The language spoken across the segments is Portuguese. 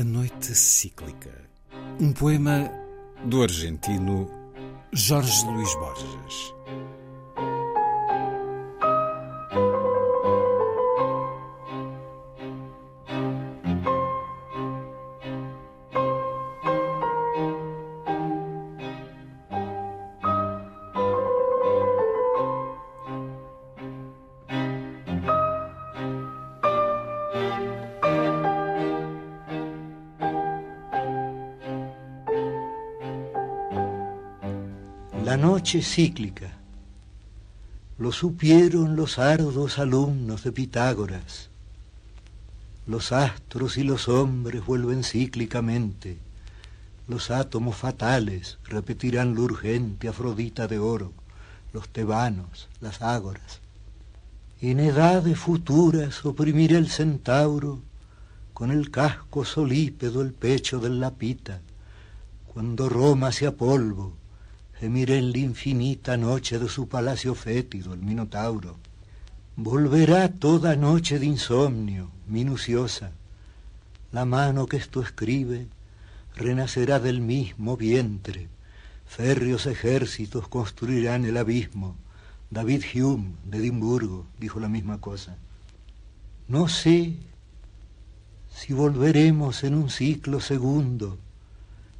A Noite Cíclica. Um poema do argentino Jorge Luís Borges. La noche cíclica. Lo supieron los ardos alumnos de Pitágoras. Los astros y los hombres vuelven cíclicamente. Los átomos fatales repetirán lo urgente Afrodita de oro, los tebanos, las ágoras. En edades futuras oprimirá el centauro con el casco solípedo el pecho del lapita, cuando Roma sea polvo gemiré en la infinita noche de su palacio fétido el Minotauro. Volverá toda noche de insomnio, minuciosa. La mano que esto escribe renacerá del mismo vientre. Férreos ejércitos construirán el abismo. David Hume de Edimburgo dijo la misma cosa. No sé si volveremos en un ciclo segundo,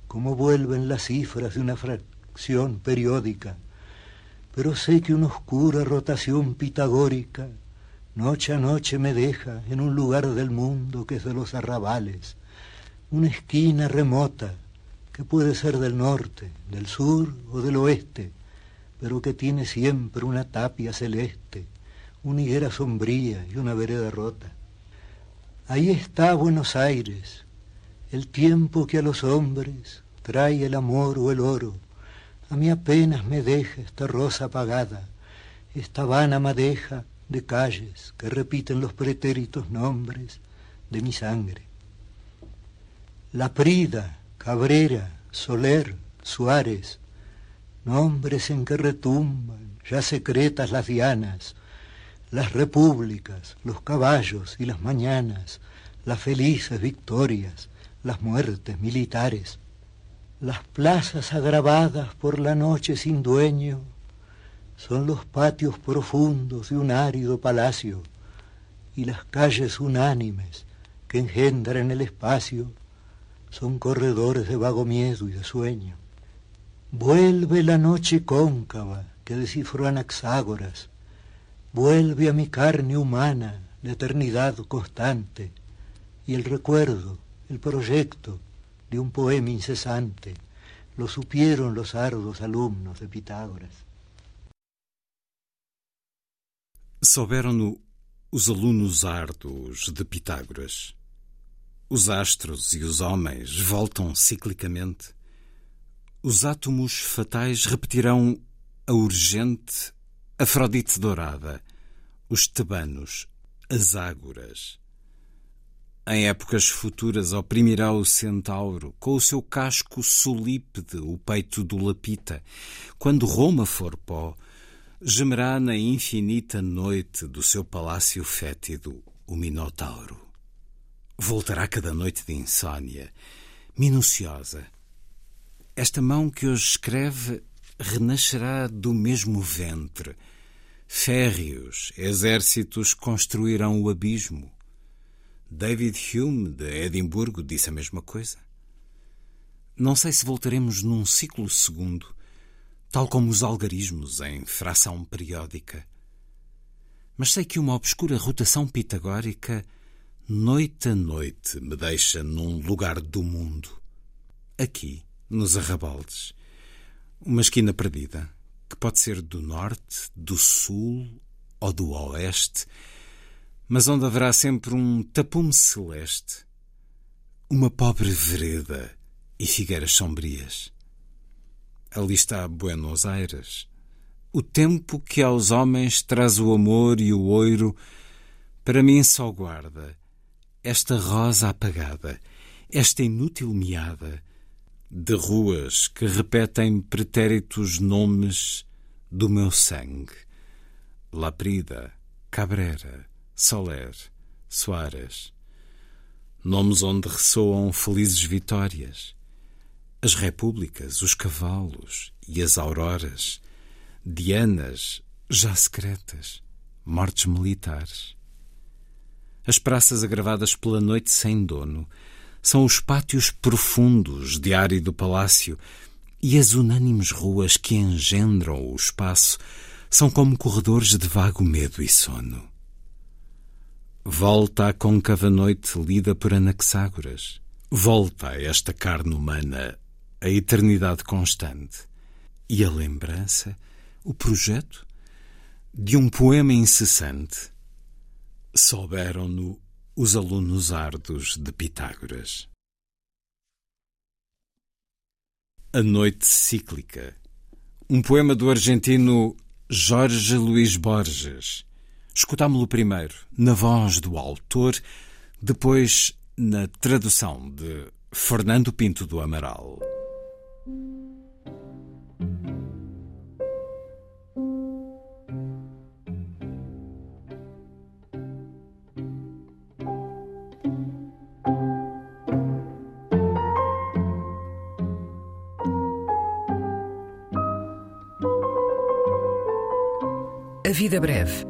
como vuelven las cifras de una fracción periódica, pero sé que una oscura rotación pitagórica noche a noche me deja en un lugar del mundo que es de los arrabales, una esquina remota que puede ser del norte, del sur o del oeste, pero que tiene siempre una tapia celeste, una higuera sombría y una vereda rota. Ahí está Buenos Aires, el tiempo que a los hombres trae el amor o el oro, a mí apenas me deja esta rosa apagada, esta vana madeja de calles que repiten los pretéritos nombres de mi sangre. La Prida, Cabrera, Soler, Suárez, nombres en que retumban ya secretas las dianas, las repúblicas, los caballos y las mañanas, las felices victorias, las muertes militares las plazas agravadas por la noche sin dueño son los patios profundos de un árido palacio y las calles unánimes que engendran el espacio son corredores de vago miedo y de sueño. Vuelve la noche cóncava que descifró Anaxágoras, vuelve a mi carne humana la eternidad constante y el recuerdo, el proyecto, de un poema incesante, lo supieron los ardos alumnos de Pitágoras. Souberam-no os alunos árduos de Pitágoras. Os astros e os homens voltam ciclicamente. Os átomos fatais repetirão a urgente Afrodite dourada, os tebanos, as ágoras. Em épocas futuras oprimirá o centauro, com o seu casco solípede o peito do lapita. Quando Roma for pó, gemerá na infinita noite do seu palácio fétido o Minotauro. Voltará cada noite de insônia, minuciosa. Esta mão que hoje escreve renascerá do mesmo ventre. Férreos exércitos construirão o abismo David Hume, de Edimburgo, disse a mesma coisa. Não sei se voltaremos num ciclo segundo, tal como os algarismos em fração periódica. Mas sei que uma obscura rotação pitagórica, noite a noite, me deixa num lugar do mundo. Aqui, nos arrabaldes, uma esquina perdida, que pode ser do norte, do sul ou do oeste, mas onde haverá sempre um tapume celeste, uma pobre vereda e figueiras sombrias. Ali está Buenos Aires, o tempo que aos homens traz o amor e o oiro, para mim só guarda esta rosa apagada, esta inútil meada de ruas que repetem pretéritos nomes do meu sangue. Laprida, Cabrera, Soler, Soares. Nomes onde ressoam felizes vitórias. As repúblicas, os cavalos e as auroras. Dianas, já secretas, mortes militares. As praças agravadas pela noite sem dono são os pátios profundos de árido palácio e as unânimes ruas que engendram o espaço são como corredores de vago medo e sono. Volta a côncava noite lida por Anaxágoras. Volta a esta carne humana, a eternidade constante. E a lembrança, o projeto, de um poema incessante. Souberam-no os alunos árduos de Pitágoras. A Noite Cíclica. Um poema do argentino Jorge Luís Borges. Escutámo-lo primeiro na voz do autor, depois na tradução de Fernando Pinto do Amaral. A Vida Breve,